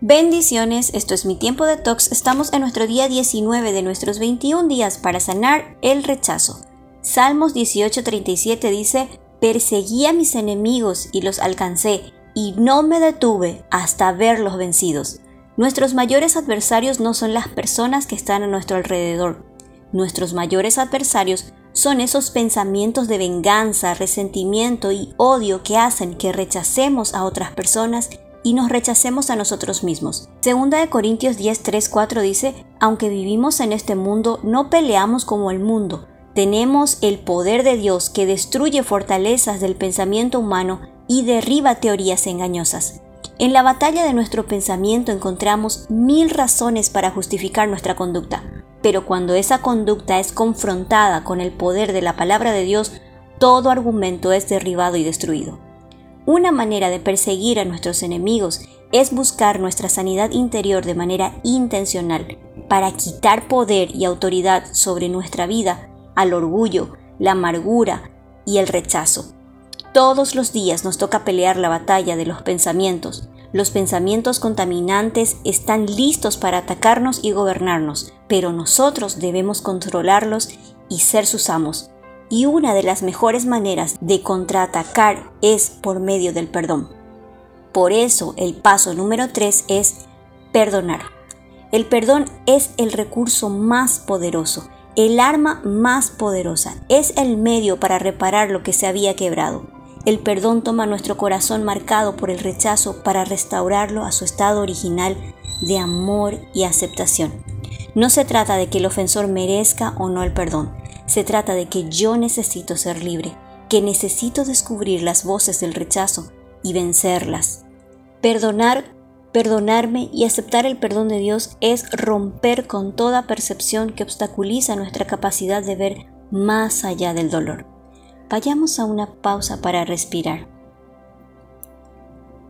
Bendiciones, esto es mi tiempo de tox. Estamos en nuestro día 19 de nuestros 21 días para sanar el rechazo. Salmos 18:37 dice, Perseguí a mis enemigos y los alcancé, y no me detuve hasta verlos vencidos. Nuestros mayores adversarios no son las personas que están a nuestro alrededor. Nuestros mayores adversarios son esos pensamientos de venganza, resentimiento y odio que hacen que rechacemos a otras personas y nos rechacemos a nosotros mismos. Segunda de Corintios 10, 3, 4 dice, aunque vivimos en este mundo, no peleamos como el mundo. Tenemos el poder de Dios que destruye fortalezas del pensamiento humano y derriba teorías engañosas. En la batalla de nuestro pensamiento encontramos mil razones para justificar nuestra conducta, pero cuando esa conducta es confrontada con el poder de la palabra de Dios, todo argumento es derribado y destruido. Una manera de perseguir a nuestros enemigos es buscar nuestra sanidad interior de manera intencional para quitar poder y autoridad sobre nuestra vida al orgullo, la amargura y el rechazo. Todos los días nos toca pelear la batalla de los pensamientos. Los pensamientos contaminantes están listos para atacarnos y gobernarnos, pero nosotros debemos controlarlos y ser sus amos y una de las mejores maneras de contraatacar es por medio del perdón. Por eso el paso número 3 es perdonar. El perdón es el recurso más poderoso, el arma más poderosa, es el medio para reparar lo que se había quebrado. El perdón toma nuestro corazón marcado por el rechazo para restaurarlo a su estado original de amor y aceptación. No se trata de que el ofensor merezca o no el perdón, se trata de que yo necesito ser libre, que necesito descubrir las voces del rechazo y vencerlas. Perdonar, perdonarme y aceptar el perdón de Dios es romper con toda percepción que obstaculiza nuestra capacidad de ver más allá del dolor. Vayamos a una pausa para respirar.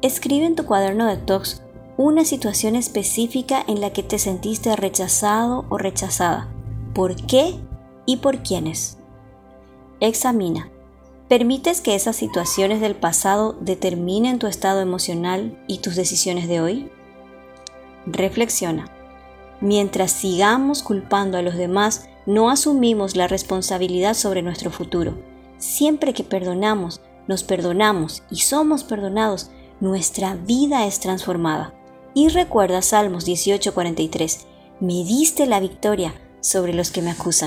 Escribe en tu cuaderno de talks una situación específica en la que te sentiste rechazado o rechazada. ¿Por qué y por quiénes. Examina. ¿Permites que esas situaciones del pasado determinen tu estado emocional y tus decisiones de hoy? Reflexiona. Mientras sigamos culpando a los demás, no asumimos la responsabilidad sobre nuestro futuro. Siempre que perdonamos, nos perdonamos y somos perdonados, nuestra vida es transformada. Y recuerda Salmos 18:43, me diste la victoria sobre los que me acusan.